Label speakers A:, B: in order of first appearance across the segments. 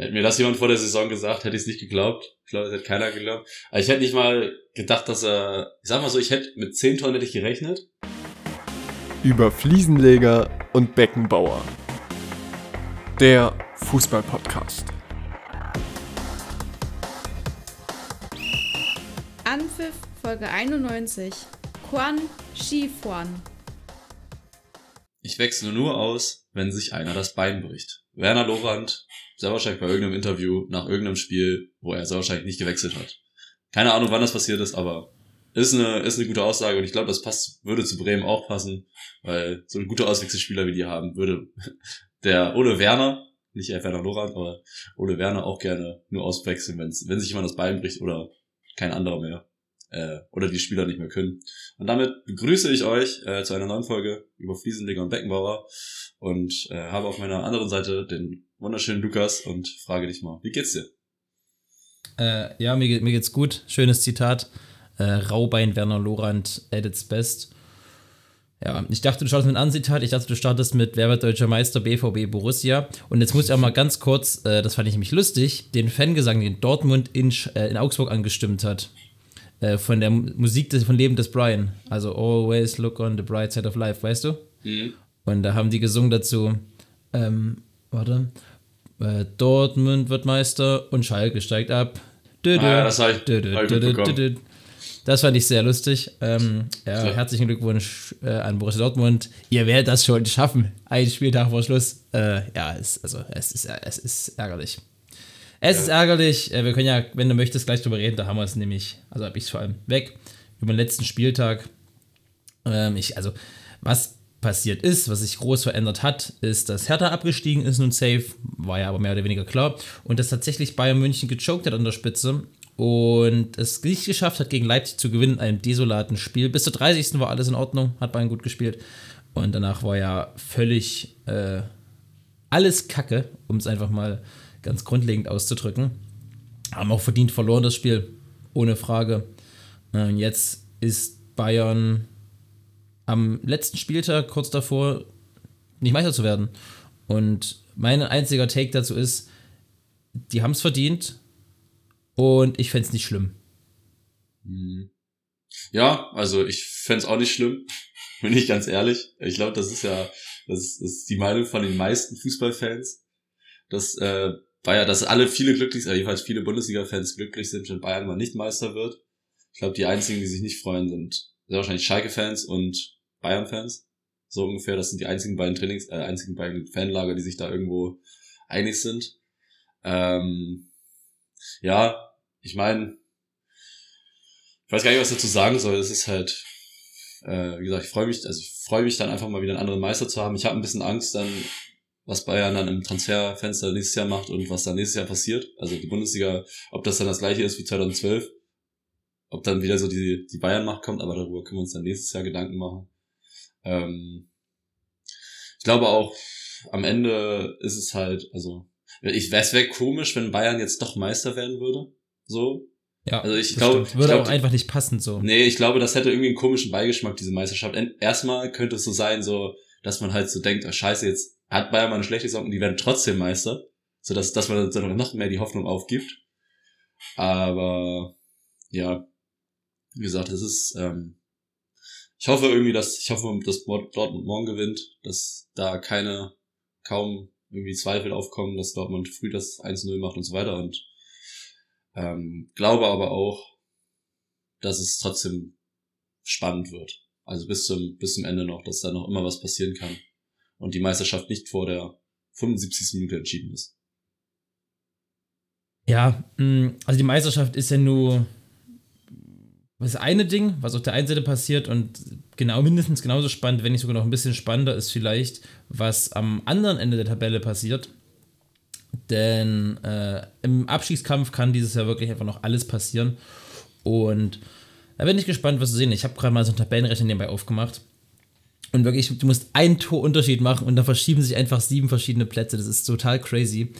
A: Hätte mir das jemand vor der Saison gesagt, hätte ich es nicht geglaubt. Ich glaube, das hätte keiner geglaubt. Aber ich hätte nicht mal gedacht, dass er, ich sag mal so, ich hätte mit 10 Tonnen hätte ich gerechnet.
B: Über Fliesenleger und Beckenbauer. Der Fußballpodcast.
C: Anpfiff Folge 91. Quan Shifuan.
A: Ich wechsle nur aus, wenn sich einer das Bein bricht. Werner Lorand, wahrscheinlich bei irgendeinem Interview nach irgendeinem Spiel, wo er wahrscheinlich nicht gewechselt hat. Keine Ahnung, wann das passiert ist, aber ist eine, ist eine gute Aussage und ich glaube, das passt, würde zu Bremen auch passen, weil so ein guter Auswechselspieler wie die haben, würde der Ole Werner, nicht eher Werner Lorand, aber Ole Werner auch gerne nur auswechseln, wenn's, wenn sich jemand das Bein bricht oder kein anderer mehr äh, oder die Spieler nicht mehr können. Und damit begrüße ich euch äh, zu einer neuen Folge über Fliesenleger und Beckenbauer und äh, habe auf meiner anderen Seite den wunderschönen Lukas und frage dich mal, wie geht's dir?
D: Äh, ja, mir, mir geht's gut. Schönes Zitat. Äh, Raubein Werner Lorand at its best. Ja, ich dachte, du startest mit einem Zitat. Ich dachte, du startest mit Wer wird deutscher Meister BVB Borussia. Und jetzt muss ich auch mal ganz kurz, äh, das fand ich nämlich lustig, den Fangesang, den Dortmund in, äh, in Augsburg angestimmt hat. Äh, von der Musik des, von Leben des Brian. Also Always look on the bright side of life, weißt du? Mhm. Und da haben die gesungen dazu, ähm, warte, Dortmund wird Meister und Schalke steigt ab.
A: Dö, dö, ah, das habe ich, dö,
D: ich das fand ich sehr lustig. Ähm, ja, so. Herzlichen Glückwunsch äh, an Borussia Dortmund. Ihr werdet das schon schaffen. Ein Spieltag vor Schluss. Äh, ja, es, also, es, ist, es ist ärgerlich. Es ja. ist ärgerlich. Äh, wir können ja, wenn du möchtest, gleich drüber reden. Da haben wir es nämlich, also habe ich es vor allem weg, über den letzten Spieltag. Ähm, ich, also, was passiert ist, was sich groß verändert hat, ist, dass Hertha abgestiegen ist nun safe, war ja aber mehr oder weniger klar, und dass tatsächlich Bayern München gechoked hat an der Spitze und es nicht geschafft hat, gegen Leipzig zu gewinnen, einem desolaten Spiel. Bis zur 30. war alles in Ordnung, hat Bayern gut gespielt. Und danach war ja völlig äh, alles Kacke, um es einfach mal ganz grundlegend auszudrücken. Haben auch verdient verloren das Spiel, ohne Frage. Und jetzt ist Bayern am letzten Spieltag kurz davor, nicht Meister zu werden. Und mein einziger Take dazu ist, die haben es verdient, und ich fände es nicht schlimm.
A: Mhm. Ja, also ich fände es auch nicht schlimm, bin ich ganz ehrlich. Ich glaube, das ist ja, das ist, das die Meinung von den meisten Fußballfans, dass äh, Bayern, dass alle viele glücklich sind, jedenfalls viele Bundesliga-Fans glücklich sind, wenn Bayern mal nicht Meister wird. Ich glaube, die einzigen, die sich nicht freuen, sind sehr wahrscheinlich Schalke-Fans und Bayern-Fans. So ungefähr. Das sind die einzigen beiden Trainings, äh, einzigen beiden Fanlager, die sich da irgendwo einig sind. Ähm, ja, ich meine, ich weiß gar nicht, was ich dazu sagen soll. Es ist halt, äh, wie gesagt, ich freue mich, also ich freue mich dann einfach mal wieder einen anderen Meister zu haben. Ich habe ein bisschen Angst dann, was Bayern dann im Transferfenster nächstes Jahr macht und was dann nächstes Jahr passiert. Also die Bundesliga, ob das dann das gleiche ist wie 2012, ob dann wieder so die, die Bayern-Macht kommt, aber darüber können wir uns dann nächstes Jahr Gedanken machen. Ähm, ich glaube auch, am Ende ist es halt, also, ich, es wäre komisch, wenn Bayern jetzt doch Meister werden würde. So.
D: Ja, also ich glaube, würde ich glaub, auch einfach nicht passen so.
A: Nee, ich glaube, das hätte irgendwie einen komischen Beigeschmack diese Meisterschaft. Erstmal könnte es so sein, so dass man halt so denkt, oh, scheiße, jetzt hat Bayern mal eine schlechte Saison und die werden trotzdem Meister, so dass dass man dann noch mehr die Hoffnung aufgibt. Aber ja, wie gesagt, es ist ähm, ich hoffe irgendwie, dass ich hoffe, dass Dortmund morgen gewinnt, dass da keine kaum irgendwie Zweifel aufkommen, dass Dortmund früh das 1-0 macht und so weiter und ähm, glaube aber auch, dass es trotzdem spannend wird. Also bis zum, bis zum Ende noch, dass da noch immer was passieren kann. Und die Meisterschaft nicht vor der 75. Minute entschieden ist.
D: Ja, mm, also die Meisterschaft ist ja nur das eine Ding, was auf der einen Seite passiert und genau mindestens genauso spannend, wenn nicht sogar noch ein bisschen spannender ist vielleicht, was am anderen Ende der Tabelle passiert. Denn äh, im Abstiegskampf kann dieses Jahr wirklich einfach noch alles passieren. Und da bin ich gespannt, was zu sehen. Ich habe gerade mal so einen Tabellenrechner nebenbei aufgemacht. Und wirklich, du musst einen Torunterschied machen und da verschieben sich einfach sieben verschiedene Plätze. Das ist total crazy.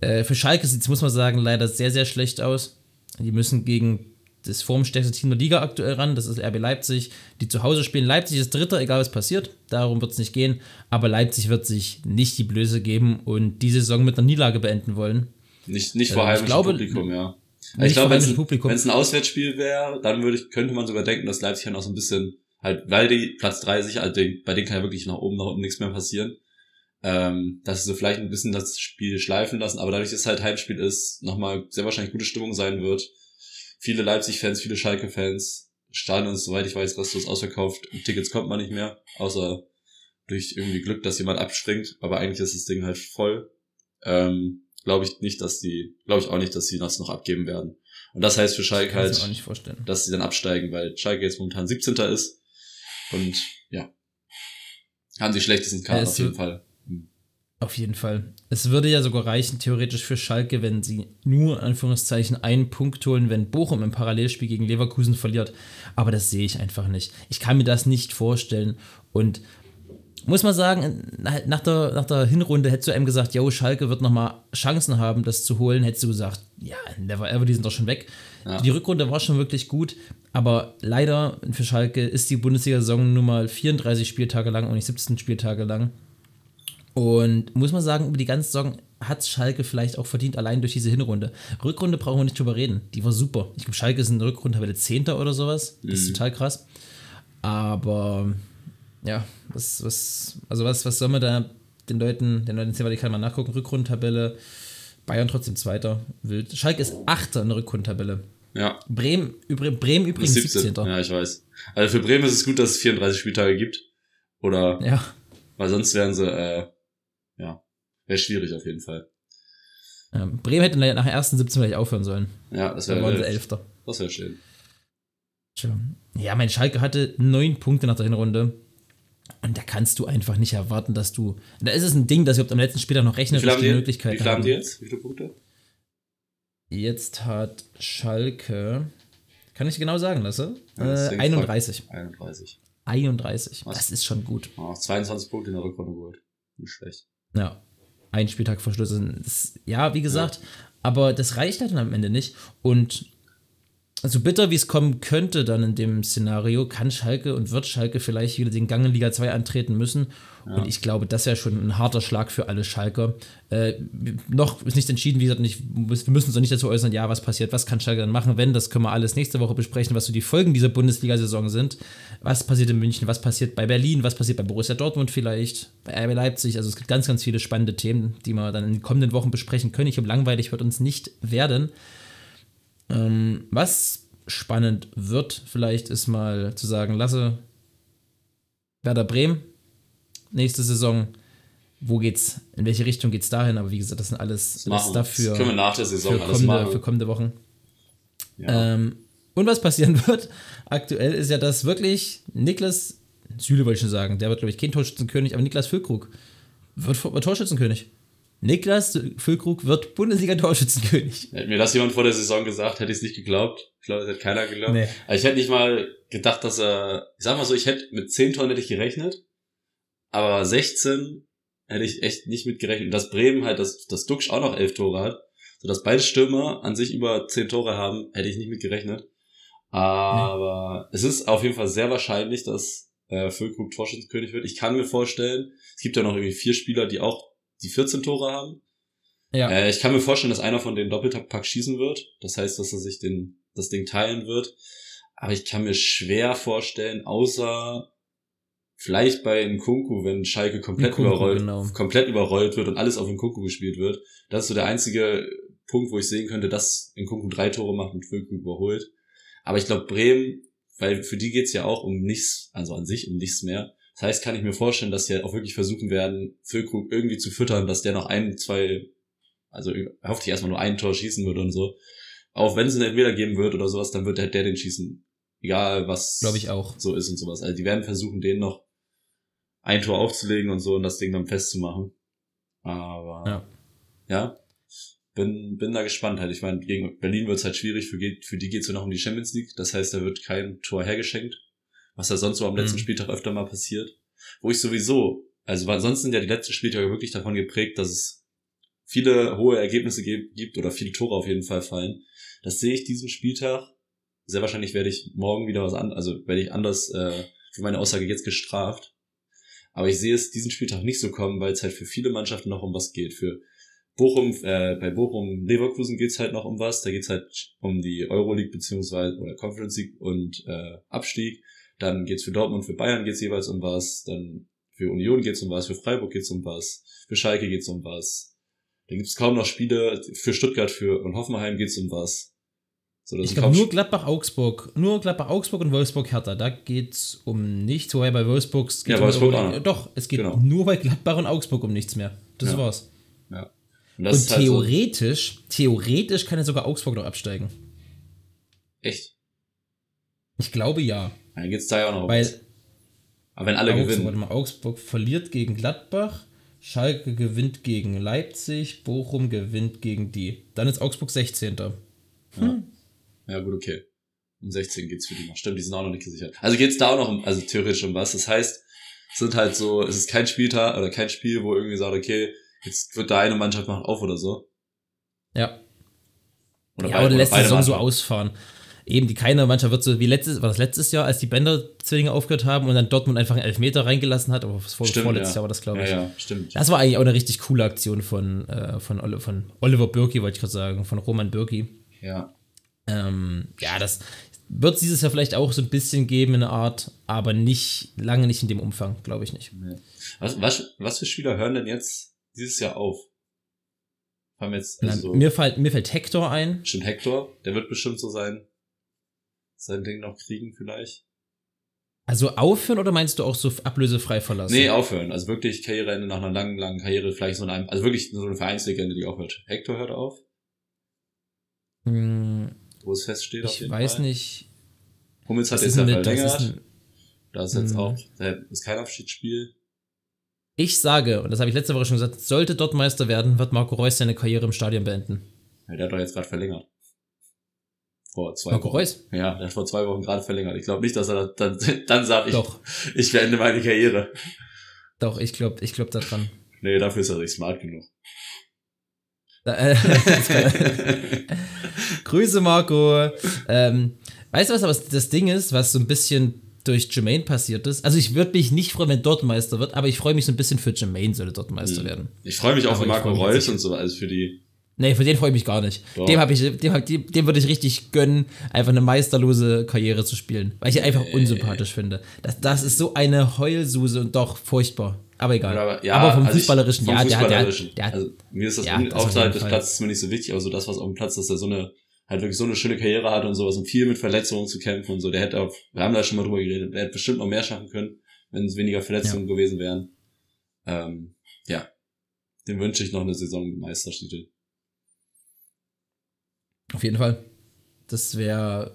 D: Äh, für Schalke sieht es, muss man sagen, leider sehr, sehr schlecht aus. Die müssen gegen das formstärkste Team der Liga aktuell ran. Das ist RB Leipzig, die zu Hause spielen. Leipzig ist Dritter, egal was passiert. Darum wird es nicht gehen. Aber Leipzig wird sich nicht die Blöße geben und die Saison mit einer Niederlage beenden wollen.
A: Nicht, nicht vor
D: ich
A: heimischem
D: glaube-
A: Publikum, ja.
D: Nicht
A: ich glaube, wenn es ein, Auswärtsspiel wäre, dann würde ich, könnte man sogar denken, dass Leipzig dann auch so ein bisschen, halt, weil die Platz drei sich, halt, den- bei denen kann ja wirklich nach oben, nach unten nichts mehr passieren, ähm, dass sie so vielleicht ein bisschen das Spiel schleifen lassen, aber dadurch, dass es halt Heimspiel ist, nochmal sehr wahrscheinlich gute Stimmung sein wird. Viele Leipzig-Fans, viele Schalke-Fans, Stadion ist, soweit ich weiß, restlos ausverkauft, Tickets kommt man nicht mehr, außer durch irgendwie Glück, dass jemand abspringt, aber eigentlich ist das Ding halt voll. Ähm, glaube ich nicht, dass die, glaube ich auch nicht, dass sie das noch abgeben werden. Und das heißt für Schalke halt, dass sie dann absteigen, weil Schalke jetzt momentan 17. ist und ja, haben die schlechtesten Karten
D: Ja,
A: auf jeden Fall.
D: Auf jeden Fall. Es würde ja sogar reichen, theoretisch für Schalke, wenn sie nur, in Anführungszeichen, einen Punkt holen, wenn Bochum im Parallelspiel gegen Leverkusen verliert. Aber das sehe ich einfach nicht. Ich kann mir das nicht vorstellen. Und muss man sagen, nach nach der, nach der Hinrunde hättest du einem gesagt, yo, Schalke wird nochmal Chancen haben, das zu holen, hättest du gesagt, ja, never ever, die sind doch schon weg.
A: Ja.
D: Die Rückrunde war schon wirklich gut, aber leider für Schalke ist die Bundesliga-Saison nun mal 34 Spieltage lang und nicht 17 Spieltage lang. Und muss man sagen, über die ganze Saison hat Schalke vielleicht auch verdient, allein durch diese Hinrunde. Rückrunde brauchen wir nicht drüber reden. Die war super. Ich glaube, Schalke ist in der Rückrunde Tabelle Zehnter oder sowas. Das ist total krass. Aber ja, was, was, also was, was soll man da den Leuten, den Leuten erzählen, weil ich kann mal nachgucken, Rückrundentabelle, Bayern trotzdem Zweiter, wild. Schalke ist Achter in der Rückrundentabelle.
A: Ja,
D: Bremen, übr- Bremen übrigens 17.
A: Ja, ich weiß. Also für Bremen ist es gut, dass es 34 Spieltage gibt. Oder,
D: Ja,
A: weil sonst wären sie, äh, ja, wäre schwierig auf jeden Fall.
D: ähm, Bremen hätte nach der ersten 17 vielleicht aufhören sollen.
A: Ja, das
D: Da
A: wäre wild.
D: Elfter.
A: Das wäre schön.
D: Ja, mein Schalke hatte neun Punkte nach der Hinrunde. Und da kannst du einfach nicht erwarten, dass du. Da ist es ein Ding, dass überhaupt am letzten Spieltag noch rechnerisch
A: viel haben
D: die
A: die, wie
D: Möglichkeit
A: viel haben die jetzt? Wie viele Punkte?
D: Jetzt hat Schalke. Kann ich genau sagen lassen?
A: Ja,
D: äh,
A: ist
D: 31.
A: 31.
D: 31.
A: Was?
D: Das ist schon gut.
A: Oh, 22 Punkte in der Rückrunde geholt. Nicht schlecht.
D: Ja. Ein Spieltag. Das, ja, wie gesagt, aber das reicht halt dann am Ende nicht. Und so bitter wie es kommen könnte dann in dem Szenario, kann Schalke und wird Schalke vielleicht wieder den Gang in Liga 2 antreten müssen. Und ich glaube, das wäre schon ein harter Schlag für alle Schalker. Äh, noch ist nicht entschieden, wie gesagt, nicht, wir müssen uns noch nicht dazu äußern, ja, was passiert, was kann Schalke dann machen, wenn, das können wir alles nächste Woche besprechen, was so die Folgen dieser Bundesliga-Saison sind. Was passiert in München, was passiert bei Berlin, was passiert bei Borussia Dortmund vielleicht, bei RB Leipzig. Also es gibt ganz, ganz viele spannende Themen, die wir dann in den kommenden Wochen besprechen können. Ich glaube, langweilig wird uns nicht werden. Ähm, was spannend wird, vielleicht ist mal zu sagen, lasse Werder Bremen nächste Saison, wo geht's, in welche Richtung geht's dahin? Aber wie gesagt, das sind alles das
A: wir.
D: dafür
A: das können wir nach der Saison
D: für
A: alles
D: kommende,
A: machen.
D: für kommende Wochen.
A: ja.
D: Ähm, und was passieren wird aktuell ist ja, dass wirklich Niklas Süle wollte ich schon sagen, der wird, glaube ich, kein Torschützenkönig, aber Niklas Füllkrug wird, wird Torschützenkönig. Niklas Füllkrug wird Bundesliga-Torschützenkönig.
A: Hätte mir das jemand vor der Saison gesagt, hätte ich es nicht geglaubt. Ich glaube, das hätte keiner geglaubt.
D: Nee.
A: Also ich hätte nicht mal gedacht, dass er, ich sag mal so, ich hätte mit 10 Toren hätte ich gerechnet, aber 16 hätte ich echt nicht mit gerechnet. Und dass Bremen halt, dass, dass Duxch auch noch 11 Tore hat, sodass beide Stürmer an sich über 10 Tore haben, hätte ich nicht mit gerechnet. Aber es ist auf jeden Fall sehr wahrscheinlich, dass äh, Füllkrug Torschützenkönig wird. Ich kann mir vorstellen, es gibt ja noch irgendwie vier Spieler, die auch die 14 Tore haben.
D: Ja,
A: Äh, ich kann mir vorstellen, dass einer von den Doppelpack schießen wird. Das heißt, dass er sich den, das Ding teilen wird. Aber ich kann mir schwer vorstellen, außer vielleicht bei Nkunku, wenn Schalke komplett
D: Nkunku,
A: überrollt,
D: genau.
A: komplett überrollt wird und alles auf Nkunku gespielt wird. Das ist so der einzige Punkt, wo ich sehen könnte, dass Nkunku drei Tore macht und Füllkrug überholt. Aber ich glaube, Bremen, weil für die geht's ja auch um nichts, also an sich um nichts mehr. Das heißt, kann ich mir vorstellen, dass sie auch wirklich versuchen werden, Füllkrug irgendwie zu füttern, dass der noch ein, zwei, also hoffe ich erstmal nur ein Tor schießen würde und so. Auch wenn es einen Elfmeter geben wird oder sowas, dann wird der, der den schießen. Egal was
D: glaube ich auch.
A: so ist und sowas. Also die werden versuchen, den noch ein Tor aufzulegen und so und das Ding dann festzumachen. Aber
D: Ja.
A: ja, bin, bin da gespannt halt. Ich meine, gegen Berlin wird es halt schwierig, für, geht- für die geht's ja noch um die Champions League. Das heißt, da wird kein Tor hergeschenkt. Was ja sonst so am letzten
D: Mhm.
A: Spieltag öfter mal passiert. Wo ich sowieso, also weil sonst sind ja die letzten Spieltage wirklich davon geprägt, dass es viele hohe Ergebnisse ge- gibt oder viele Tore auf jeden Fall fallen. Das sehe ich diesen Spieltag. Sehr wahrscheinlich werde ich morgen wieder was an, also werde ich anders äh, für meine Aussage jetzt gestraft. Aber ich sehe es diesen Spieltag nicht so kommen, weil es halt für viele Mannschaften noch um was geht. Für Bochum, äh, bei Bochum Leverkusen geht's halt noch um was. Da geht's halt um die Euroleague beziehungsweise oder Conference League und äh, Abstieg. Dann geht's für Dortmund, für Bayern geht's jeweils um was. Dann für Union geht's um was, für Freiburg geht's um was, für Schalke geht's um was. Da gibt's kaum noch Spiele. Für Stuttgart für und Hoffenheim geht's um was. So,
D: Ich glaube nur Gladbach-Augsburg, nur Gladbach-Augsburg und Wolfsburg-Hertha, da geht's um nichts, wobei bei Wolfsburg es geht
A: Ja,
D: um
A: Wolfsburg noch.
D: Doch, es geht
A: Genau.
D: nur bei Gladbach und Augsburg um nichts mehr. Das
A: Ja.
D: war's.
A: Ja. Und
D: Und
A: ist halt so,
D: theoretisch, theoretisch kann ja sogar Augsburg noch absteigen.
A: echt.
D: Ich glaube ja.
A: Dann geht's da ja auch noch
D: Weil.
A: Aber wenn alle
D: Augsburg, warte
A: gewinnen.
D: mal, Augsburg verliert gegen Gladbach, Schalke gewinnt gegen Leipzig, Bochum gewinnt gegen die. Dann ist Augsburg 16.
A: Ja, gut, okay. Um 16 geht's für die noch. Stimmt, die sind auch noch nicht gesichert. Also geht's da auch noch um, also theoretisch um was. Das heißt, es sind halt so, es ist kein Spieltag oder kein Spiel, wo irgendwie sagt, okay, jetzt wird da eine Mannschaft macht auf oder so.
D: Ja.
A: Oder
D: ja,
A: beide-
D: oder lässt die Saison so
A: Mannschaften.
D: ausfahren. Eben, die keine Mannschaft wird so wie letztes, war das letztes Jahr, als die Bender-Zwillinge aufgehört haben und dann Dortmund einfach einen Elfmeter reingelassen hat, aber vor,
A: Stimmt,
D: vorletztes
A: ja.
D: Jahr war das, glaube ich.
A: Ja, ja, stimmt.
D: Das war eigentlich auch eine richtig coole Aktion von, äh, von, Oli- von Oliver Birki, wollte ich gerade sagen, von Roman Birki.
A: Ja.
D: Ähm, ja, das wird es dieses Jahr vielleicht auch so ein bisschen geben in der Art, aber nicht, lange nicht in dem Umfang, glaube ich nicht.
A: Was, was, was für Spieler hören denn jetzt dieses Jahr auf? Haben jetzt,
D: Na,
A: also so,
D: mir, fällt, mir fällt Hector ein.
A: bestimmt Hector, der wird bestimmt so sein, sein Ding noch kriegen vielleicht.
D: Also aufhören oder meinst du auch so ablösefrei verlassen?
A: Nee, aufhören. Also wirklich Karriereende nach einer langen, langen Karriere, vielleicht so ein, also wirklich so eine Vereinslegende, die aufhört. Hector hört auf,
D: Hm,
A: wo es feststeht auf
D: ich
A: jeden
D: weiß
A: Fall.
D: nicht.
A: Hummels hat jetzt ja verlängert. Da ist jetzt
D: Mhm.
A: auch, da ist kein Abschiedsspiel.
D: ich sage, und das habe ich letzte Woche schon gesagt, sollte dort Meister werden, wird Marco Reus seine Karriere im Stadion beenden.
A: Ja, der hat doch jetzt gerade verlängert. Vor zwei
D: Marco
A: Wochen.
D: Reus?
A: Ja, der hat vor zwei Wochen gerade verlängert. Ich glaube nicht, dass er dann, dann sagt, ich,
D: Doch,
A: ich beende meine Karriere.
D: doch, ich glaube ich glaub daran.
A: Nee, dafür ist er nicht smart genug.
D: Äh, Grüße, Marco. Ähm, weißt du, was aber das Ding ist, was so ein bisschen durch Jermaine passiert ist? Also, ich würde mich nicht freuen, wenn dort Meister wird, aber ich freue mich so ein bisschen für Jermaine, sollte dort Meister
A: Mhm.
D: werden.
A: Ich freue mich auch
D: Aber
A: für Marco Reus und so, also für die.
D: Nee, für den freue ich mich gar nicht.
A: Doch.
D: Dem, hab ich, dem, hab- dem, dem würde ich richtig gönnen, einfach eine meisterlose Karriere zu spielen, weil ich ihn einfach unsympathisch finde. Das, das ist so eine Heulsuse und doch furchtbar. Aber egal.
A: Aber, ja,
D: aber vom
A: also ich-
D: Fußballerischen,
A: vom
D: ja, der, hat- der,
A: Fußballerischen.
D: hat- der, hat-
A: also, mir ist das,
D: Ja,
A: außerhalb des. Platzes ist mir nicht so wichtig, aber so das, was auf dem Platz ist, der so eine, halt wirklich so eine schöne Karriere hat und sowas und viel mit Verletzungen zu kämpfen und so. Der hätte auch, wir haben da schon mal drüber geredet, der hätte bestimmt noch mehr schaffen können, wenn es weniger Verletzungen gewesen wären. Ähm, ja. Dem wünsche ich noch eine Saison mit Meistertitel.
D: Auf jeden Fall. Das wäre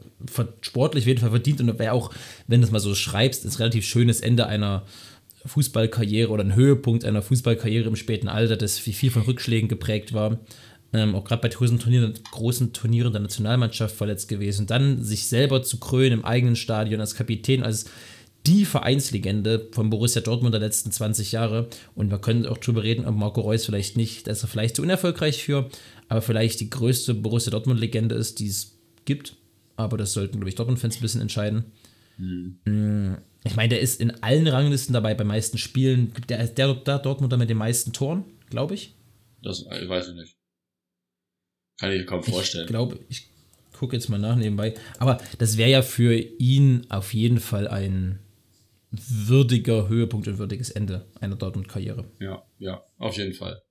D: sportlich auf jeden Fall verdient und wäre auch, wenn du es mal so schreibst, ein relativ schönes Ende einer Fußballkarriere oder ein Höhepunkt einer Fußballkarriere im späten Alter, das viel von Rückschlägen geprägt war. Ähm, auch gerade bei großen Turnieren, großen Turnieren der Nationalmannschaft verletzt gewesen. Dann sich selber zu krönen im eigenen Stadion als Kapitän, als die Vereinslegende von Borussia Dortmund der letzten 20 Jahre. Und wir können auch drüber reden, ob Marco Reus vielleicht nicht, da ist er vielleicht zu unerfolgreich für, aber vielleicht die größte Borussia Dortmund-Legende ist, die es gibt. Aber das sollten, glaube ich, Dortmund-Fans ein bisschen entscheiden. Mm, Ich meine, der ist in allen Ranglisten dabei, bei meisten Spielen. Der ist der, der Dortmunder mit den meisten Toren, glaube ich.
A: Das äh, weiß ich nicht. Kann ich mir kaum vorstellen.
D: Ich glaube, ich gucke jetzt mal nach nebenbei. Aber das wäre ja für ihn auf jeden Fall ein würdiger Höhepunkt und würdiges Ende einer Dortmund-Karriere.
A: Ja, ja, auf jeden Fall.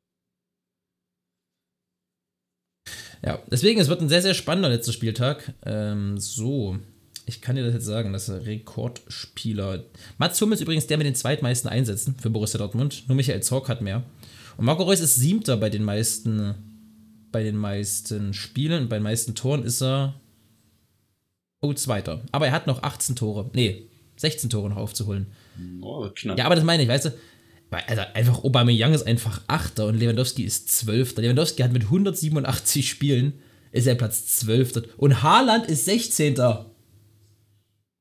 D: Ja, deswegen, es wird ein sehr, sehr spannender letzter Spieltag. Ähm, so, ich kann dir das jetzt sagen, das ist Rekordspieler. Mats Hummels ist übrigens der mit den zweitmeisten Einsätzen für Borussia Dortmund. Nur Michael Zorc hat mehr. Und Marco Reus ist siebter bei den meisten, bei den meisten Spielen. Bei den meisten Toren ist er. Oh, zweiter. Aber er hat noch 18 Tore. Nee, 16 Tore noch aufzuholen.
A: Oh, knapp.
D: Ja, aber das meine ich, weißt du, weil, also einfach Aubameyang ist einfach Achter und Lewandowski ist Zwölfter. Lewandowski hat mit 187 Spielen, ist er Platz Zwölfter. Und Haaland ist 16.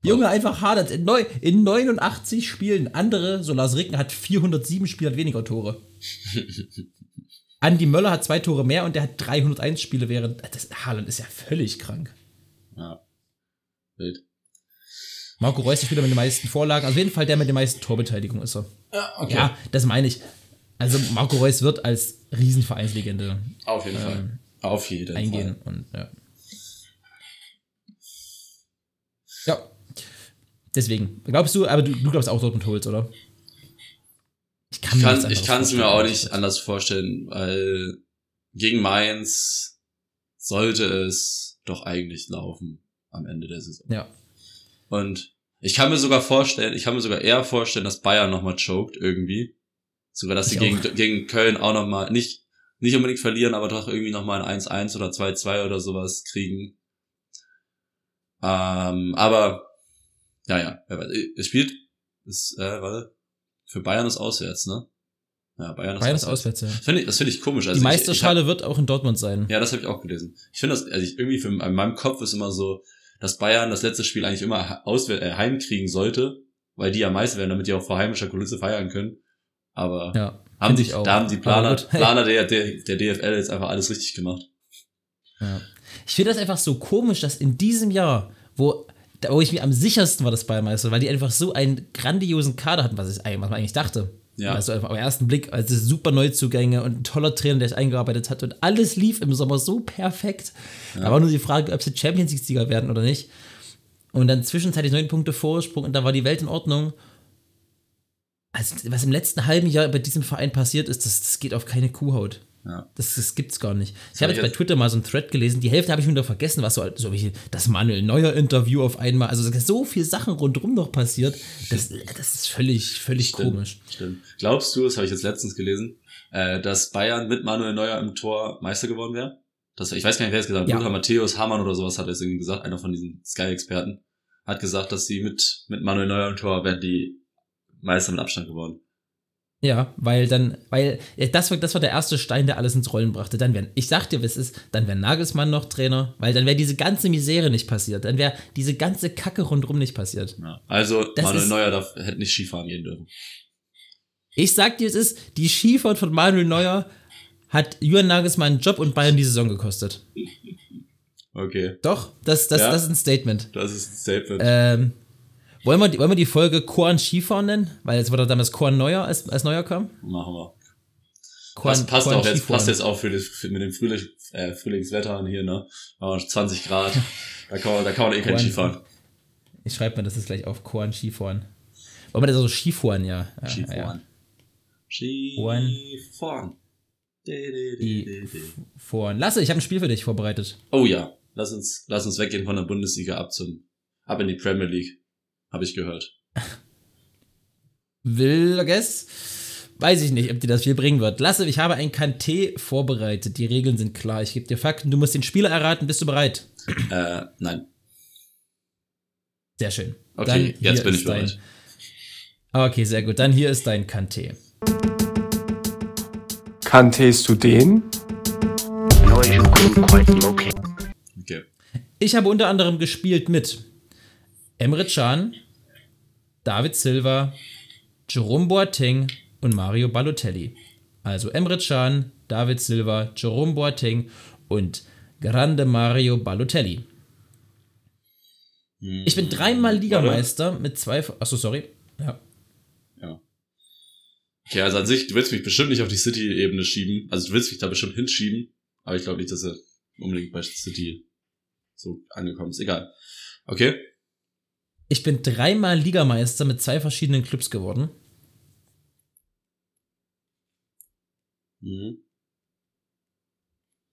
D: Junge, einfach Haaland in, neu, in 89 Spielen. Andere, so Lars Ricken, hat 407 Spiele, hat weniger Tore. Andi Möller hat zwei Tore mehr und der hat 301 Spiele während. Das, Haaland ist ja völlig krank.
A: Ja. Wild.
D: Marco Reus ist wieder mit den meisten Vorlagen. Also auf jeden Fall der mit den meisten Torbeteiligungen ist er.
A: Ja, okay.
D: Ja, das meine ich. Also Marco Reus wird als Riesenvereinslegende
A: Auf jeden Fall. Auf jeden
D: eingehen
A: Fall.
D: und ja. Ja. Deswegen. Glaubst du, aber du, du glaubst auch Dortmund holst, oder?
A: Ich kann
D: nichts
A: ich kann es mir auch nicht anders vorstellen, weil gegen Mainz sollte es doch eigentlich laufen am Ende der Saison.
D: Ja.
A: Und ich kann mir sogar vorstellen, ich kann mir sogar eher vorstellen, dass Bayern nochmal choked irgendwie. Sogar, dass sie
D: Ich
A: gegen,
D: auch.
A: gegen Köln auch nochmal, nicht, nicht unbedingt verlieren, aber doch irgendwie nochmal ein 1-1 oder 2-2 oder sowas kriegen. Ähm, aber, ja, ja, weiß, es spielt, ist, äh, warte, für Bayern ist auswärts, ne? Ja, Bayern ist
D: Bayern ist
A: auswärts.
D: auswärts, ja.
A: Das finde ich, das finde ich komisch. Also
D: Die
A: ich- ich hab-
D: Meisterschale wird auch in Dortmund sein.
A: ja, das habe ich auch gelesen. Ich finde das, also ich, irgendwie für, in meinem Kopf ist immer so, dass Bayern das letzte Spiel eigentlich immer auswär, äh, heimkriegen sollte, weil die ja Meister werden, damit die auch vor heimischer Kulisse feiern können. Aber
D: Ja.
A: haben sich, da haben die Planer. Planer der, der, der DFL jetzt einfach alles richtig gemacht.
D: Ja. Ich finde das einfach so komisch, dass in diesem Jahr, wo, da- wo ich mir am sichersten war, das Bayernmeister, weil die einfach so einen grandiosen Kader hatten, was, ich, eigentlich- was man eigentlich dachte.
A: Ja.
D: Also auf den ersten Blick, also super Neuzugänge und ein toller Trainer, der sich eingearbeitet hat und alles lief im Sommer so perfekt. Da war nur die Frage, ob sie Champions League-Sieger werden oder nicht. Und dann zwischenzeitlich neun Punkte Vorsprung und da war die Welt in Ordnung. Also, was im letzten halben Jahr bei diesem Verein passiert ist, das, das geht auf keine Kuhhaut.
A: Ja.
D: Das, das gibt's gar nicht. Ich
A: hab
D: habe jetzt bei Twitter mal so einen Thread gelesen, die Hälfte habe ich wieder vergessen, was so, so wie das Manuel Neuer Interview auf einmal, also so viele Sachen rundherum noch passiert, das, das ist völlig, völlig
A: Stimmt,
D: komisch.
A: Stimmt. Glaubst du, das habe ich jetzt letztens gelesen, äh, dass Bayern mit Manuel Neuer im Tor Meister geworden wäre? Das, ich weiß gar nicht, wer es gesagt hat.
D: Ja.
A: Lothar Matthäus, Hamann oder sowas hat es irgendwie gesagt, einer von diesen Sky-Experten, hat gesagt, dass sie mit, mit Manuel Neuer im Tor wären die Meister mit Abstand geworden.
D: Ja, weil dann, weil das war, das war der erste Stein, der alles ins Rollen brachte. Dann wäre, ich sag dir, was ist, dann wäre Nagelsmann noch Trainer, weil dann wäre diese ganze Misere nicht passiert, dann wäre diese ganze Kacke rundherum nicht passiert.
A: Ja. Also
D: Das
A: Manuel
D: ist-
A: Neuer darf, hätte nicht Skifahren gehen dürfen.
D: Ich sag dir, es ist, die Skifahrt von Manuel Neuer hat Julian Nagelsmann einen Job und Bayern die Saison gekostet.
A: Okay,
D: Doch, das, das,
A: Ja.
D: das ist ein Statement.
A: das ist ein Statement.
D: Ähm, wollen, wir, die- wollen wir die Folge Korn Skifahren nennen? Weil jetzt war da damals Korn Neuer, als, als Neuer kam.
A: Machen wir.
D: Korn,
A: Passt, passt
D: Korn
A: auch jetzt,
D: Skifahren.
A: passt jetzt auch für, das, für mit dem Frühling, äh, Frühlingswetter hier, ne? Aber 20 Grad. Da kann man, da kann man eh kein Skifahren.
D: Ich schreibe mir das jetzt gleich auf Korn Skifahren. Wollen wir das so Skifahren, ja. ja
A: Skifahren.
D: Skifahren.
A: Skifahren.
D: Die Fahren. Lasse, ich habe ein Spiel für dich vorbereitet.
A: Oh ja, lass uns, lass uns weggehen von der Bundesliga ab zum, ab in die Premier League. Habe ich gehört.
D: Will, guess? Weiß ich nicht, ob dir das viel bringen wird. Lasse, ich habe ein Kanté vorbereitet. Die Regeln sind klar. Ich gebe dir Fakten. Du musst den Spieler erraten. Bist du bereit?
A: Äh, nein.
D: Sehr schön.
A: Okay,
D: hier
A: jetzt bin ich bereit.
D: Dein, okay, sehr gut. Dann hier ist dein Kanté.
B: Kanntest du den?
A: Okay.
D: Ich habe unter anderem gespielt mit Emre Can, David Silva, Jerome Boateng und Mario Balotelli. Also Emre Can, David Silva, Jerome Boateng und Grande Mario Balotelli. Ich bin dreimal Ligameister mit zwei. Achso, sorry. Ja.
A: Okay, also an sich, du willst mich bestimmt nicht auf die City-Ebene schieben. Also du willst mich da bestimmt hinschieben. Aber ich glaube nicht, dass er unbedingt bei City so angekommen ist. Egal. Okay.
D: Ich bin dreimal Ligameister mit zwei verschiedenen Clubs geworden.
A: Mhm.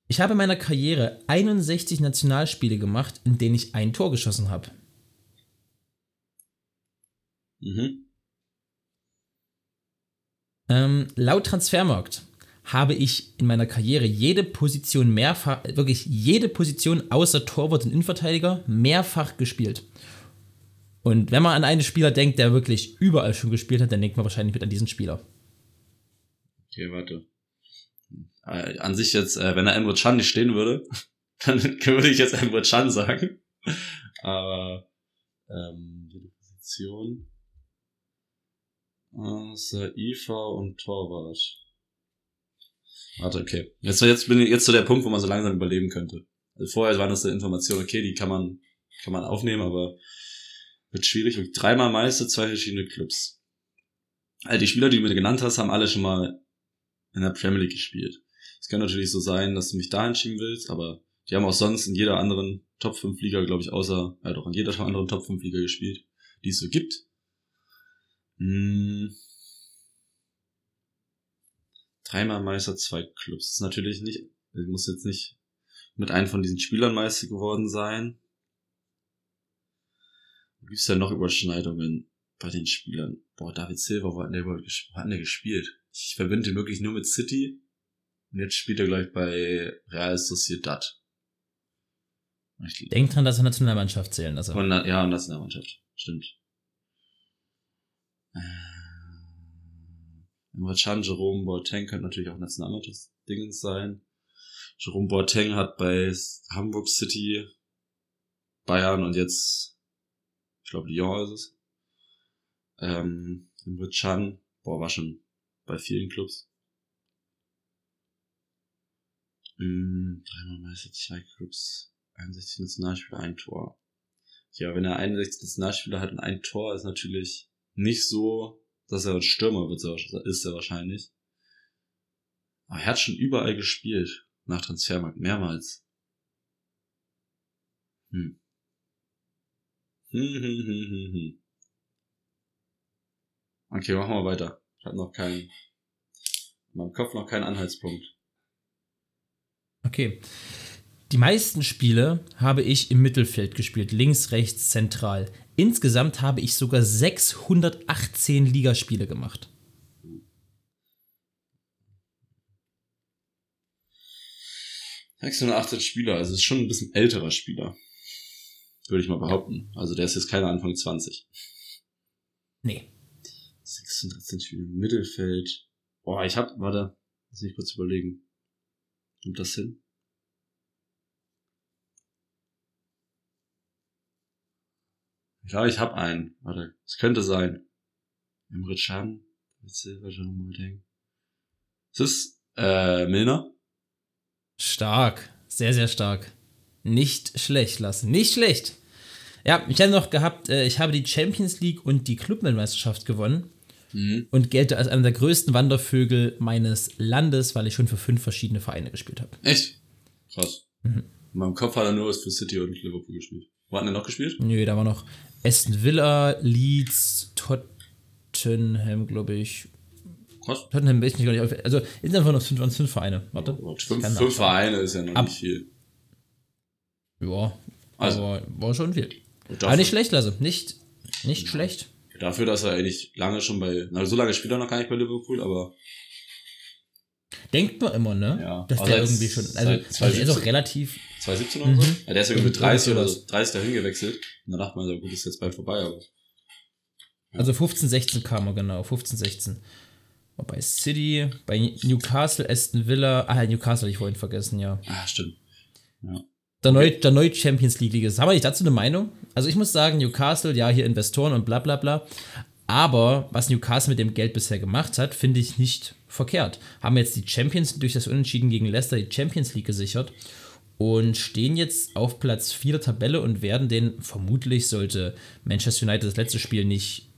D: Ich habe in meiner Karriere 61 Nationalspiele gemacht, in denen ich ein Tor geschossen habe.
A: Mhm.
D: Ähm, laut Transfermarkt habe ich in meiner Karriere jede Position mehrfach, wirklich jede Position außer Torwart und Innenverteidiger mehrfach gespielt. Und wenn man an einen Spieler denkt, der wirklich überall schon gespielt hat, dann denkt man wahrscheinlich mit an diesen Spieler.
A: Okay, warte. Äh, an sich jetzt, äh, wenn da Emre Can nicht stehen würde, dann würde ich jetzt Emre Can sagen. Aber ähm, die Position außer IFA und Torwart. Warte, okay. Jetzt, jetzt bin ich jetzt so der Punkt, wo man so langsam überleben könnte. Also vorher waren das so Informationen, okay, die kann man, kann man aufnehmen, aber wird schwierig. Und dreimal Meister, zwei verschiedene Clubs. Also die Spieler, die du mir genannt hast, haben alle schon mal in der Premier League gespielt. Es kann natürlich so sein, dass du mich dahin schieben willst, aber die haben auch sonst in jeder anderen Top 5 Liga, glaube ich, außer, ja doch, in jeder anderen Top 5 Liga gespielt, die es so gibt. Hm. Dreimal Meister, zwei Clubs. Das ist natürlich nicht, ich muss jetzt nicht mit einem von diesen Spielern Meister geworden sein. Gibt es da noch Überschneidungen bei den Spielern? Boah, David Silva, wo hat der, wo hat der gespielt? Ich verbinde ihn wirklich nur mit City. Und jetzt spielt er gleich bei Real Sociedad. Ich,
D: Denk dran, dass er Nationalmannschaft zählen. Also.
A: von, Na- ja, Nationalmannschaft. Stimmt. Äh, Can, Jerome Boateng könnte natürlich auch Nationalmannschaftsdingens sein. Jerome Boateng hat bei Hamburg City, Bayern und jetzt, ich glaube Lyon ist es. Ähm, Emre Can, boah, war schon bei vielen Clubs. Mm, dreimal Meister, zwei Clubs, 61 Nationalspieler, ein Tor. Ja, wenn er 61 Nationalspieler hat und ein Tor, ist natürlich nicht so, dass er ein Stürmer wird, ist er wahrscheinlich. Aber er hat schon überall gespielt, nach Transfermarkt, mehrmals. Hm. Hm, hm, hm, hm, hm. Okay, machen wir weiter. Ich habe noch keinen, in meinem Kopf noch keinen Anhaltspunkt.
D: Okay. Die meisten Spiele habe ich im Mittelfeld gespielt, links, rechts, zentral. Insgesamt habe ich sogar 618 Ligaspiele gemacht.
A: 618 Spieler, also ist schon ein bisschen älterer Spieler. Würde ich mal behaupten. Also der ist jetzt keine Anfang 20.
D: Nee.
A: 613 Spiele im Mittelfeld. Boah, ich hab, warte, lass mich kurz überlegen. Kommt das hin? Ja, ich hab einen. Warte, es könnte sein. Emre Can, Silva, Jerome Boateng. Ist es, äh, Milner?
D: Stark. Sehr, sehr stark. Nicht schlecht lassen. Nicht schlecht. Ja, ich habe noch gehabt, äh, ich habe die Champions League und die Clubmeisterschaft gewonnen
A: Mhm.
D: und gelte als einer der größten Wandervögel meines Landes, weil ich schon für fünf verschiedene Vereine gespielt habe.
A: Echt? Krass.
D: Mhm.
A: In meinem Kopf hat er nur was für City und Liverpool gespielt. Wo hat er noch gespielt?
D: Nö, da war noch Aston Villa, Leeds, Tottenham, glaube ich.
A: Krass.
D: Tottenham weiß ich nicht. Also, sind einfach noch fünf, fünf Vereine. Warte.
A: Fünf,
D: kann
A: fünf
D: nachschauen.
A: Vereine ist ja noch
D: Ab-
A: nicht viel.
D: Ja,
A: Also-
D: aber war schon viel.
A: Und
D: Aber
A: dafür,
D: nicht schlecht, also. Nicht, nicht schlecht.
A: dafür, dass er eigentlich lange schon bei, na, so lange spielt er noch gar nicht bei Liverpool, aber
D: Denkt man immer, ne?
A: Ja.
D: Dass
A: Aber
D: der
A: seit-
D: irgendwie schon. Also,
A: seit
D: der ist auch
A: 2017.
D: relativ.
A: 2017 oder so?
D: Mhm.
A: Ja, der ist ja mit 30 oder so, 30 dahin gewechselt. Und dann dachte man so, gut, ist jetzt bald vorbei, aber.
D: Also 15, 16 kam er, genau. 15, 16. War bei City, bei Newcastle, Aston Villa. Ah, Newcastle hatte ich vorhin vergessen, ja.
A: Ah, stimmt.
D: Der neue, der neue Champions League Liga. Haben wir nicht dazu eine Meinung? Also ich muss sagen, Newcastle, ja, hier Investoren und bla bla bla. Aber was Newcastle mit dem Geld bisher gemacht hat, finde ich nicht verkehrt. Haben jetzt die Champions durch das Unentschieden gegen Leicester die Champions League gesichert und stehen jetzt auf Platz 4 der Tabelle und werden den vermutlich, sollte Manchester United das letzte Spiel nicht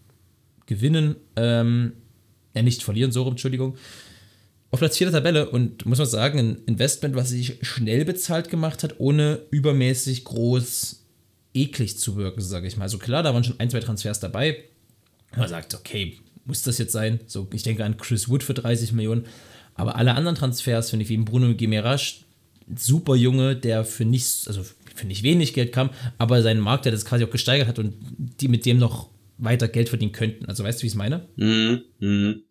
D: gewinnen, ähm, äh, nicht verlieren, so rum, Entschuldigung, auf Platz 4 der Tabelle und muss man sagen, ein Investment, was sich schnell bezahlt gemacht hat, ohne übermäßig groß eklig zu wirken, sage ich mal. Also klar, da waren schon ein, zwei Transfers dabei. Man sagt, okay, muss das jetzt sein? So, ich denke an Chris Wood für 30 Millionen. Aber alle anderen Transfers, finde ich, wie Bruno Gemerasch, super Junge, der für nichts, also für nicht wenig Geld kam, aber seinen Markt, der das quasi auch gesteigert hat und die mit dem noch weiter Geld verdienen könnten. Also weißt du, wie ich es meine?
A: Mhm. Mhm.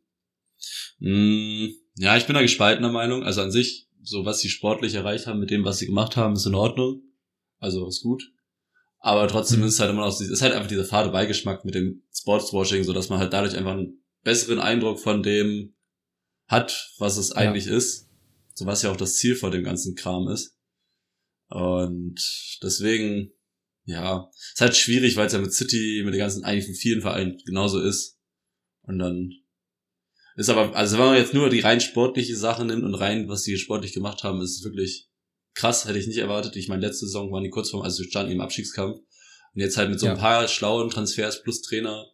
A: Mhm. Ja, ich bin da gespaltener Meinung. Also an sich, so was sie sportlich erreicht haben mit dem, was sie gemacht haben, ist in Ordnung. Also ist gut. Aber trotzdem
D: Mhm.
A: ist es halt immer noch, ist halt einfach dieser fade Beigeschmack mit dem Sportswashing, so dass man halt dadurch einfach einen besseren Eindruck von dem hat, was es eigentlich ist. So was ja auch das Ziel vor dem ganzen Kram ist. Und deswegen, ja, ist halt schwierig, weil es ja mit City, mit den ganzen, eigentlich mit vielen Vereinen genauso ist. Und dann ist aber, also wenn man jetzt nur die rein sportliche Sache nimmt und rein, was sie sportlich gemacht haben, ist es wirklich krass, hätte ich nicht erwartet. Ich meine, letzte Saison waren die kurz vorm, also standen im Abstiegskampf. Und jetzt halt mit so ein
D: Ja.
A: paar schlauen Transfers plus Trainer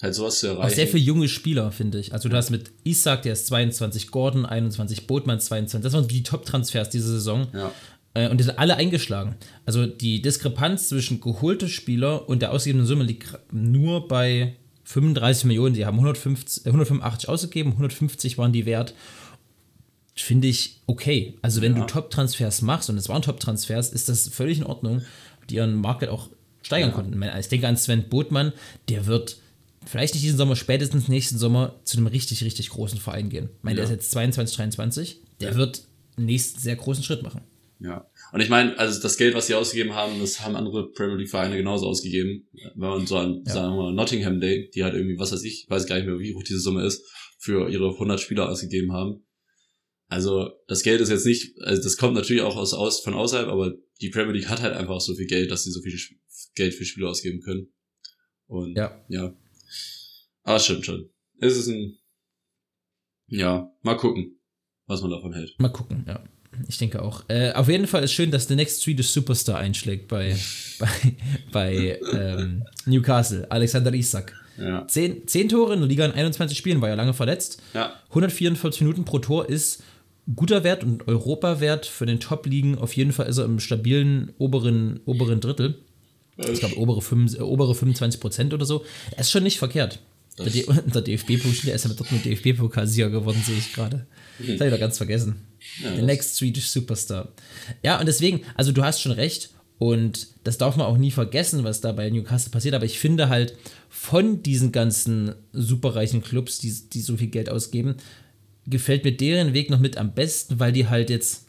A: halt sowas zu
D: Auch
A: erreichen.
D: sehr viele junge Spieler, finde ich. Also du hast mit Isaac, der ist 22, Gordon 21, Botman 22. Das waren die Top-Transfers diese Saison.
A: Ja.
D: Äh, Und die sind alle eingeschlagen. Also die Diskrepanz zwischen geholte Spieler und der ausgegebenen Summe liegt nur bei 35 Millionen. Die haben 150, äh, 185 ausgegeben, 150 waren die wert. Finde ich okay. Also wenn
A: Ja.
D: du Top-Transfers machst, und es waren Top-Transfers, ist das völlig in Ordnung, die ihren Marktwert auch steigern konnten. Ich denke an Sven Botmann, der wird vielleicht nicht diesen Sommer, spätestens nächsten Sommer zu einem richtig, richtig großen Verein gehen. Ich meine, der
A: Ja.
D: ist jetzt 22, 23, der wird einen nächsten sehr großen Schritt machen.
A: Ja. Und ich meine, also das Geld, was sie ausgegeben haben, das haben andere Premier League Vereine genauso ausgegeben. Wenn man so an,
D: Ja.
A: sagen wir mal, Nottingham Day, die halt irgendwie, was weiß ich, weiß gar nicht mehr, wie hoch diese Summe ist, für ihre 100 Spieler ausgegeben haben. Also, das Geld ist jetzt nicht, also das kommt natürlich auch aus, aus, von außerhalb, aber die Premier League hat halt einfach so viel Geld, dass sie so viel Sp- Geld für Spieler ausgeben können. Und,
D: Ja.
A: ja. Aber es stimmt schon. Es ist ein, ja, mal gucken, was man davon hält.
D: Mal gucken, ja. Ich denke auch. Äh, auf jeden Fall ist schön, dass The Next Swedish Superstar einschlägt bei, bei, bei ähm, Newcastle. Alexander Isak.
A: Ja.
D: Zehn, zehn Tore in der Liga in 21 Spielen, war ja lange verletzt.
A: Ja.
D: 144 Minuten pro Tor ist guter Wert und Europawert für den Top-Ligen. Auf jeden Fall ist er im stabilen oberen, oberen Drittel. Ich glaube, obere, äh, obere 25 Prozent oder so. Er ist schon nicht verkehrt. Der, der DFB-Pokal, ist ja mit Dortmund DFB-Pokalsieger geworden, sehe ich gerade. Das habe ich doch ganz vergessen. The next Swedish Superstar. Ja, und deswegen, also du hast schon recht. Und das darf man auch nie vergessen, was da bei Newcastle passiert. Aber ich finde halt, von diesen ganzen superreichen Clubs, die, die so viel Geld ausgeben, gefällt mir deren Weg noch mit am besten, weil die halt jetzt,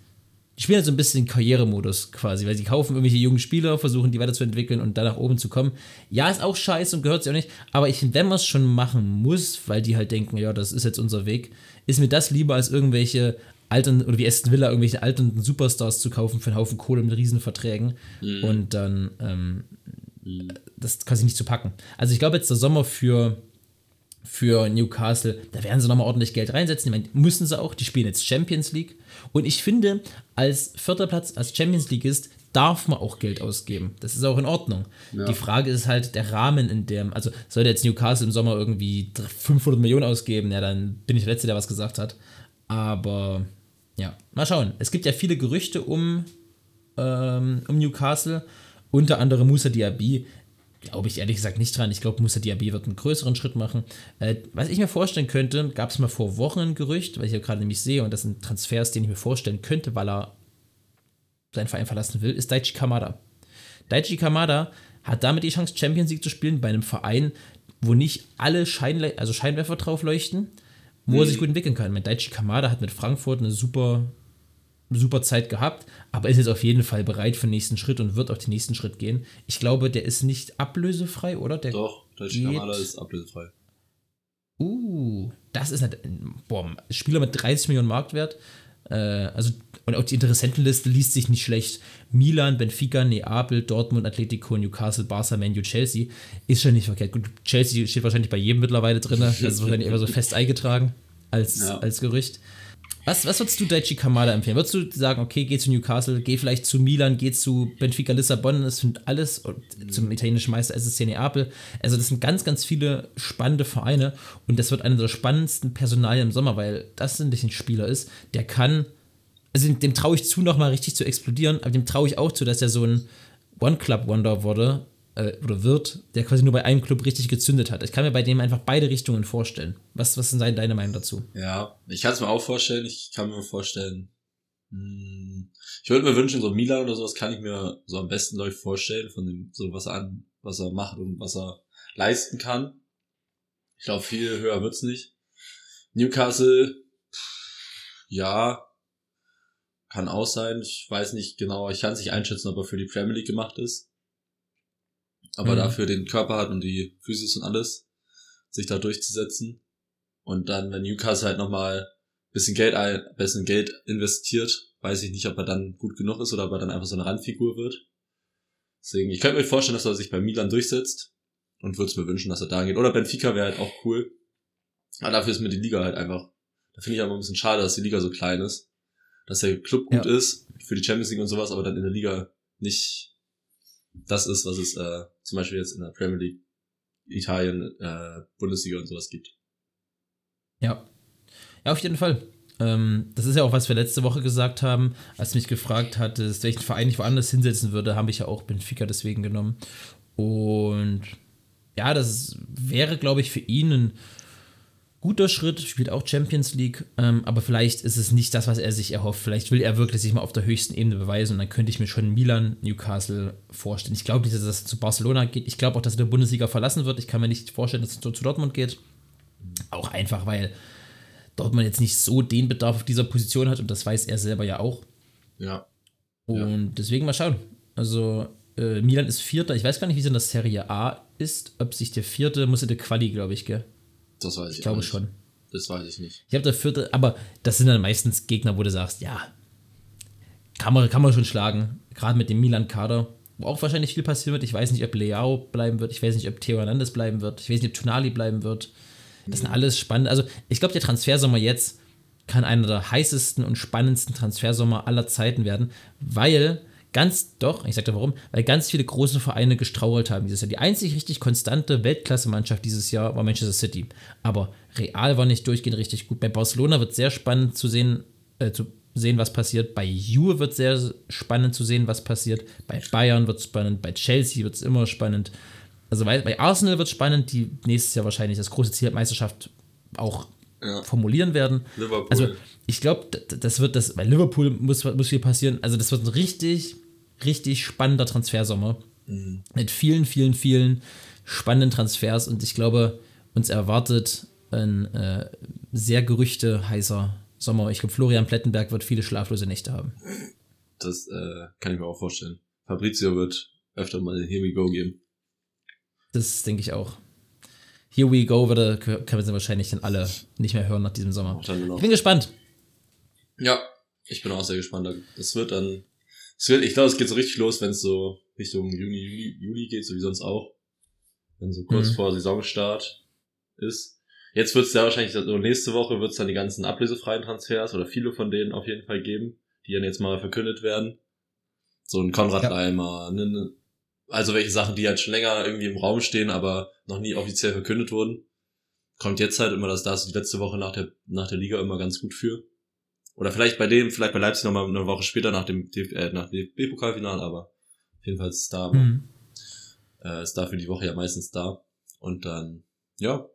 D: die spielen halt so ein bisschen Karrieremodus quasi, weil sie kaufen irgendwelche jungen Spieler, versuchen die weiterzuentwickeln und da nach oben zu kommen. Ja, ist auch scheiße und gehört sich auch nicht, aber ich finde, wenn man es schon machen muss, weil die halt denken, ja, das ist jetzt unser Weg, ist mir das lieber als irgendwelche alten, oder wie Aston Villa, irgendwelche alten Superstars zu kaufen für einen Haufen Kohle mit riesen Verträgen und dann ähm, das quasi nicht zu packen. Also ich glaube jetzt der Sommer für für Newcastle, da werden sie nochmal ordentlich Geld reinsetzen. Ich meine, müssen sie auch, die spielen jetzt Champions League. Und ich finde, als vierter Platz, als Champions League ist, darf man auch Geld ausgeben. Das ist auch in Ordnung. Die Frage ist halt der Rahmen, in dem, also sollte jetzt Newcastle im Sommer irgendwie 500 Millionen ausgeben, ja, dann bin ich der Letzte, der was gesagt hat. Aber ja, mal schauen. Es gibt ja viele Gerüchte um, ähm, um Newcastle, unter anderem Musa Diaby. Glaube ich ehrlich gesagt nicht dran. Ich glaube, Musa Diaby wird einen größeren Schritt machen. Äh, was ich mir vorstellen könnte, gab es mal vor Wochen ein Gerücht, weil ich hier gerade nämlich sehe, und das sind Transfers, den ich mir vorstellen könnte, weil er seinen Verein verlassen will, ist Daichi Kamada. Daichi Kamada hat damit die Chance, Champions League zu spielen bei einem Verein, wo nicht alle Scheinle also Scheinwerfer drauf leuchten, wo er sich gut entwickeln kann. Mein Daichi Kamada hat mit Frankfurt eine super, super Zeit gehabt, aber ist jetzt auf jeden Fall bereit für den nächsten Schritt und wird auch den nächsten Schritt gehen. Ich glaube, der ist nicht ablösefrei, oder? Der
A: Doch, Deutsche
D: geht-
A: Kamala ist ablösefrei.
D: Uh, das ist halt, boah, Spieler mit 30 Millionen Marktwert. Äh, also, und auch die Interessentenliste liest sich nicht schlecht. Milan, Benfica, Neapel, Dortmund, Atletico, Newcastle, Barca, Manu, Chelsea. Ist schon nicht verkehrt. Gut, Chelsea steht wahrscheinlich bei jedem mittlerweile drin. Das ist wahrscheinlich immer so fest eingetragen als,
A: Ja.
D: als Gerücht. Was, was würdest du Daichi Kamada empfehlen? Würdest du sagen, okay, geh zu Newcastle, geh vielleicht zu Milan, geh zu Benfica Lissabon, das sind alles, und zum italienischen Meister SSC Neapel. Also das sind ganz, ganz viele spannende Vereine und das wird einer der spannendsten Personalien im Sommer, weil das ein Spieler ist, der kann, also dem traue ich zu, nochmal richtig zu explodieren, aber dem traue ich auch zu, dass er so ein One-Club-Wonder wurde, äh, oder wird, der quasi nur bei einem Club richtig gezündet hat. Ich kann mir bei dem einfach beide Richtungen vorstellen. Was, was sind deine Meinung dazu?
A: Ja, ich kann es mir auch vorstellen. Ich kann mir vorstellen, hm, ich würde mir wünschen, so Milan oder sowas kann ich mir so am besten läuft vorstellen, von dem, so was er an, was er macht und was er leisten kann. Ich glaube, viel höher wird's nicht. Newcastle, ja, kann auch sein. Ich weiß nicht genau, ich kann es nicht einschätzen, ob er für die Premier League gemacht ist. Aber
D: Mhm.
A: dafür den Körper hat und die Physis und alles, sich da durchzusetzen. Und dann, wenn Newcastle halt nochmal bisschen Geld ein, bisschen Geld investiert, weiß ich nicht, ob er dann gut genug ist oder ob er dann einfach so eine Randfigur wird. Deswegen, ich könnte mir vorstellen, dass er sich bei Milan durchsetzt und würde es mir wünschen, dass er da geht. Oder Benfica wäre halt auch cool. Aber dafür ist mir die Liga halt einfach. Da finde ich aber ein bisschen schade, dass die Liga so klein ist. Dass der Club gut
D: Ja.
A: ist für die Champions League und sowas, aber dann in der Liga nicht das ist, was es äh, zum Beispiel jetzt in der Premier League Italien äh, Bundesliga und sowas gibt.
D: Ja. Ja, auf jeden Fall. Ähm, das ist ja auch, was wir letzte Woche gesagt haben, als du mich gefragt hattest, welchen Verein ich woanders hinsetzen würde, habe ich ja auch Benfica deswegen genommen. Und ja, das wäre, glaube ich, für ihn ein guter Schritt, spielt auch Champions League, ähm, aber vielleicht ist es nicht das, was er sich erhofft. Vielleicht will er wirklich sich mal auf der höchsten Ebene beweisen und dann könnte ich mir schon Milan, Newcastle vorstellen. Ich glaube nicht, dass es zu Barcelona geht. Ich glaube auch, dass er die Bundesliga verlassen wird. Ich kann mir nicht vorstellen, dass es zu, zu Dortmund geht. Auch einfach, weil Dortmund jetzt nicht so den Bedarf auf dieser Position hat und das weiß er selber ja auch.
A: Ja.
D: Und deswegen mal schauen. Also äh, Milan ist Vierter. Ich weiß gar nicht, wie es in der Serie A ist. Ob sich der Vierte, muss in der Quali, glaube ich, gell?
A: Das weiß ich,
D: Ich glaube
A: nicht.
D: schon.
A: Das weiß ich nicht.
D: Ich habe der Vierte, aber das sind dann meistens Gegner, wo du sagst, ja, kann man, kann man schon schlagen. Gerade mit dem Milan-Kader, wo auch wahrscheinlich viel passieren wird. Ich weiß nicht, ob Leao bleiben wird. Ich weiß nicht, ob Theo Hernandez bleiben wird. Ich weiß nicht, ob Tonali bleiben wird. Das sind alles spannend. Also, ich glaube, der Transfersommer jetzt kann einer der heißesten und spannendsten Transfersommer aller Zeiten werden, weil ganz, doch, ich sag dir warum, weil ganz viele große Vereine gestrauchelt haben dieses Jahr. Die einzig richtig konstante Weltklasse-Mannschaft dieses Jahr war Manchester City. Aber Real war nicht durchgehend richtig gut. Bei Barcelona wird sehr spannend zu sehen, äh, zu sehen, was passiert. Bei Juve wird sehr spannend zu sehen, was passiert. Bei Bayern wird es spannend. Bei Chelsea wird es immer spannend. Also bei, bei Arsenal wird es spannend, die nächstes Jahr wahrscheinlich das große Ziel Meisterschaft auch
A: Ja.
D: formulieren werden.
A: Liverpool.
D: Also ich glaube, das wird das, bei Liverpool muss, muss viel passieren. Also das wird ein richtig, richtig spannender Transfersommer. Mit vielen, vielen, vielen spannenden Transfers und ich glaube, uns erwartet ein äh, sehr gerüchteheißer Sommer. Ich glaube, Florian Plettenberg wird viele schlaflose Nächte haben.
A: Das äh, kann ich mir auch vorstellen. Fabrizio wird öfter mal Here We Go geben.
D: Das denke ich auch. Here we go, würde, können wir sie wahrscheinlich dann alle nicht mehr hören nach diesem Sommer. Ich bin gespannt.
A: Ja, ich bin auch sehr gespannt. Das wird dann, es wird, ich glaube, es geht so richtig los, wenn es so Richtung Juni, Juli, Juli geht, so wie sonst auch. Wenn so kurz
D: Mhm.
A: vor Saisonstart ist. Jetzt wird es ja wahrscheinlich, also nächste Woche wird es dann die ganzen ablösefreien Transfers oder viele von denen auf jeden Fall geben, die dann jetzt mal verkündet werden. So ein Konrad
D: Ja.
A: Leimer, ne, ne, also welche Sachen, die halt schon länger irgendwie im Raum stehen, aber noch nie offiziell verkündet wurden. Kommt jetzt halt immer das, da die letzte Woche nach der, nach der Liga immer ganz gut für. Oder vielleicht bei dem, vielleicht bei Leipzig nochmal eine Woche später nach dem, äh, nach dem DFB-Pokalfinale, aber auf jeden Fall ist es da,
D: Mhm.
A: äh, ist dafür die Woche ja meistens da. Und dann, ja,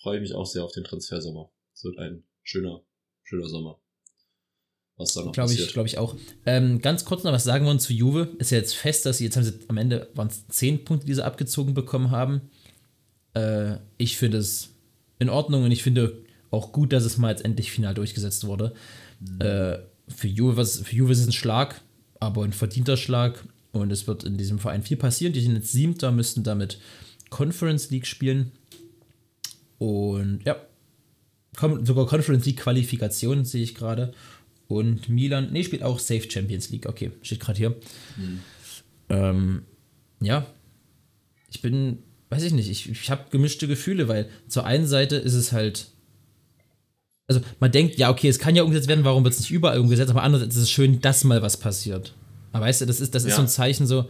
A: freue ich mich auch sehr auf den Transfersommer. Es wird ein schöner, schöner Sommer. Was da noch
D: Glaube ich, glaube ich auch. Ähm, ganz kurz noch was sagen wollen zu Juve. Ist ja jetzt fest, dass sie jetzt haben sie am Ende waren es zehn Punkte, die sie abgezogen bekommen haben. Äh, ich finde es in Ordnung und ich finde auch gut, dass es mal jetzt endlich final durchgesetzt wurde. Äh, für, Juve, was, für Juve ist es ein Schlag, aber ein verdienter Schlag. Und es wird in diesem Verein viel passieren. Die sind jetzt siebter, müssten damit Conference League spielen. Und ja, sogar Conference League Qualifikation sehe ich gerade. Und Milan, nee, spielt auch Safe Champions League. Okay, steht gerade hier. Ähm, ja, ich bin, weiß ich nicht, ich, ich habe gemischte Gefühle, weil zur einen Seite ist es halt, also man denkt, ja, okay, es kann ja umgesetzt werden, warum wird es nicht überall umgesetzt, aber andererseits ist es schön, dass mal was passiert. Aber weißt du, das ist, das ist
A: Ja.
D: so ein Zeichen so,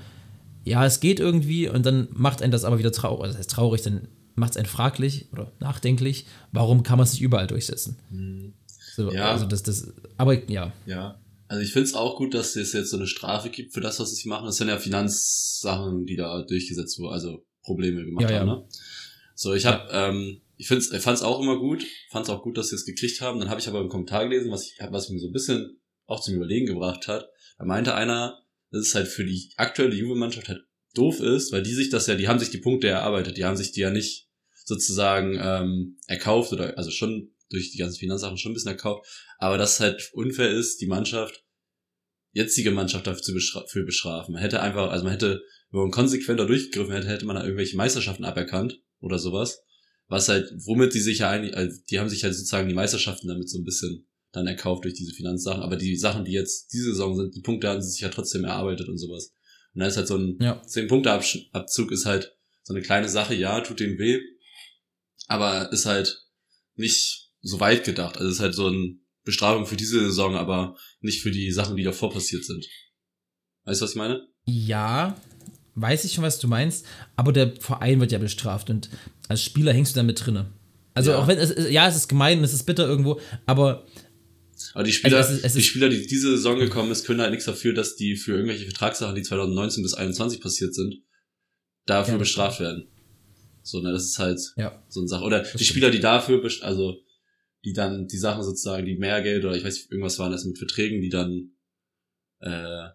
D: ja, es geht irgendwie und dann macht einen das aber wieder traurig, also das heißt traurig, dann macht es einen fraglich oder nachdenklich, warum kann man es nicht überall durchsetzen? So,
A: Ja.
D: Also das, das, aber ja,
A: Ja. Also ich finde es auch gut, dass es jetzt so eine Strafe gibt für das, was sie machen. Das sind ja Finanzsachen, die da durchgesetzt wurden, also Probleme gemacht
D: Ja, ja.
A: haben. Ne? So, ich habe, ähm, ich find's, ich fand's auch immer gut, fand's auch gut, dass sie es gekriegt haben. Dann habe ich aber einen Kommentar gelesen, was ich, was mich so ein bisschen auch zum Überlegen gebracht hat. Da meinte einer, dass es halt für die aktuelle Juve-Mannschaft halt doof ist, weil die sich das ja, die haben sich die Punkte erarbeitet, die haben sich die ja nicht sozusagen ähm, erkauft oder also schon durch die ganzen Finanzsachen schon ein bisschen erkauft, aber dass es halt unfair ist, die Mannschaft, jetzige Mannschaft dafür zu bestrafen. Man hätte einfach, also man hätte, wenn man konsequenter durchgegriffen hätte, hätte man da irgendwelche Meisterschaften aberkannt oder sowas. Was halt, womit die sich ja eigentlich, also die haben sich halt sozusagen die Meisterschaften damit so ein bisschen dann erkauft durch diese Finanzsachen. Aber die Sachen, die jetzt diese Saison sind, die Punkte haben sie sich ja trotzdem erarbeitet und sowas. Und da ist halt so ein
D: Ja.
A: 10-Punkte-Abzug ist halt so eine kleine Sache, ja, tut dem weh, aber ist halt nicht so weit gedacht. Also ist halt so eine Bestrafung für diese Saison, aber nicht für die Sachen, die davor passiert sind. Weißt du, was ich meine?
D: Ja, weiß ich schon, was du meinst, aber der Verein wird ja bestraft und als Spieler hängst du damit drinne. Also
A: Ja.
D: auch wenn es ja, es ist gemein, es ist bitter irgendwo, aber
A: Aber die Spieler,
D: Also es ist- es
A: die Spieler, die diese Saison gekommen ist, können halt nichts dafür, dass die für irgendwelche Vertragssachen, die 2019 bis 2021 passiert sind, dafür
D: Ja, das
A: bestraft werden. So, ne, das ist halt
D: ja,
A: so eine Sache. Oder die
D: stimmt.
A: Spieler, die dafür, also die dann die Sachen sozusagen, die mehr Geld oder ich weiß nicht, irgendwas waren das mit Verträgen, die dann äh,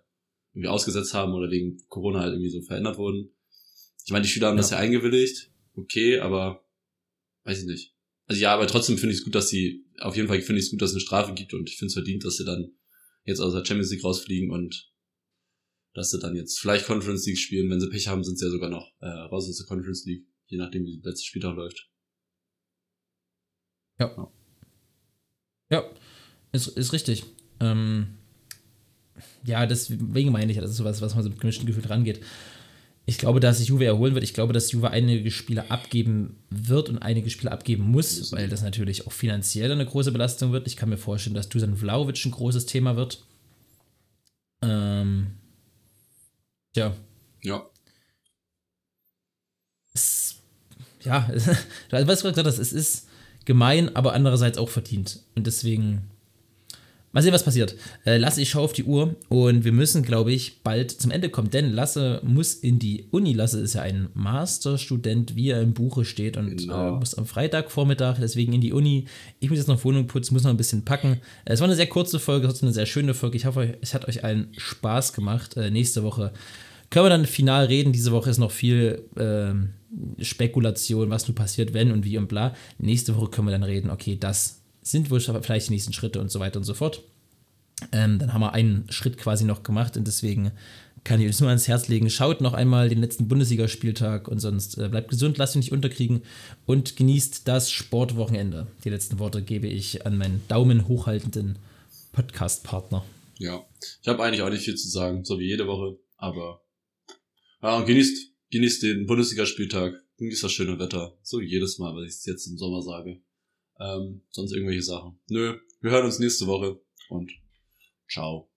A: irgendwie ausgesetzt haben oder wegen Corona halt irgendwie so verändert wurden. Ich meine, die Spieler haben das ja
D: Ja.
A: eingewilligt, okay, aber weiß ich nicht. Also ja, aber trotzdem finde ich es gut, dass sie, auf jeden Fall finde ich es gut, dass es eine Strafe gibt und ich finde es verdient, dass sie dann jetzt aus der Champions League rausfliegen und dass sie dann jetzt vielleicht Conference League spielen. Wenn sie Pech haben, sind sie ja sogar noch äh, raus aus der Conference League, je nachdem, wie der letzte Spieltag läuft.
D: ja. Ja, ist, ist richtig. Ähm, ja, deswegen meine ich, das ist sowas, was man so mit gemischten Gefühl dran geht. Ich glaube, dass sich Juve erholen wird. Ich glaube, dass Juve einige Spiele abgeben wird und einige Spiele abgeben muss, weil das natürlich auch finanziell eine große Belastung wird. Ich kann mir vorstellen, dass Dusan Vlaovic ein großes Thema wird. Ähm, ja,
A: Ja.
D: es, ja, du was du gesagt hast, es ist gemein, aber andererseits auch verdient. Und deswegen, mal sehen, was passiert. Äh, Lasse, ich schaue auf die Uhr und wir müssen, glaube ich, bald zum Ende kommen, denn Lasse muss in die Uni. Lasse ist ja ein Masterstudent, wie er im Buche steht und
A: Genau.
D: äh, muss am Freitagvormittag deswegen in die Uni. Ich muss jetzt noch Wohnung putzen, muss noch ein bisschen packen. Äh, Es war eine sehr kurze Folge, trotzdem eine sehr schöne Folge. Ich hoffe, es hat euch allen Spaß gemacht. Nächste Woche können wir dann final reden. Diese Woche ist noch viel ähm, Spekulation, was nun passiert, wenn und wie und bla. Nächste Woche können wir dann reden, okay, das sind wohl vielleicht die nächsten Schritte und so weiter und so fort. Ähm, dann haben wir einen Schritt quasi noch gemacht und deswegen kann ich euch nur ans Herz legen. Schaut noch einmal den letzten Bundesligaspieltag und sonst äh, bleibt gesund, lasst euch nicht unterkriegen und genießt das Sportwochenende. Die letzten Worte gebe ich an meinen Daumen hochhaltenden Podcast-Partner.
A: Ja. Ich habe eigentlich auch nicht viel zu sagen, so wie jede Woche, aber ja, genießt, genießt den Bundesligaspieltag, genießt das schöne Wetter, so wie jedes Mal, was ich jetzt im Sommer sage. Ähm, sonst irgendwelche Sachen. Nö, wir hören uns nächste Woche und ciao.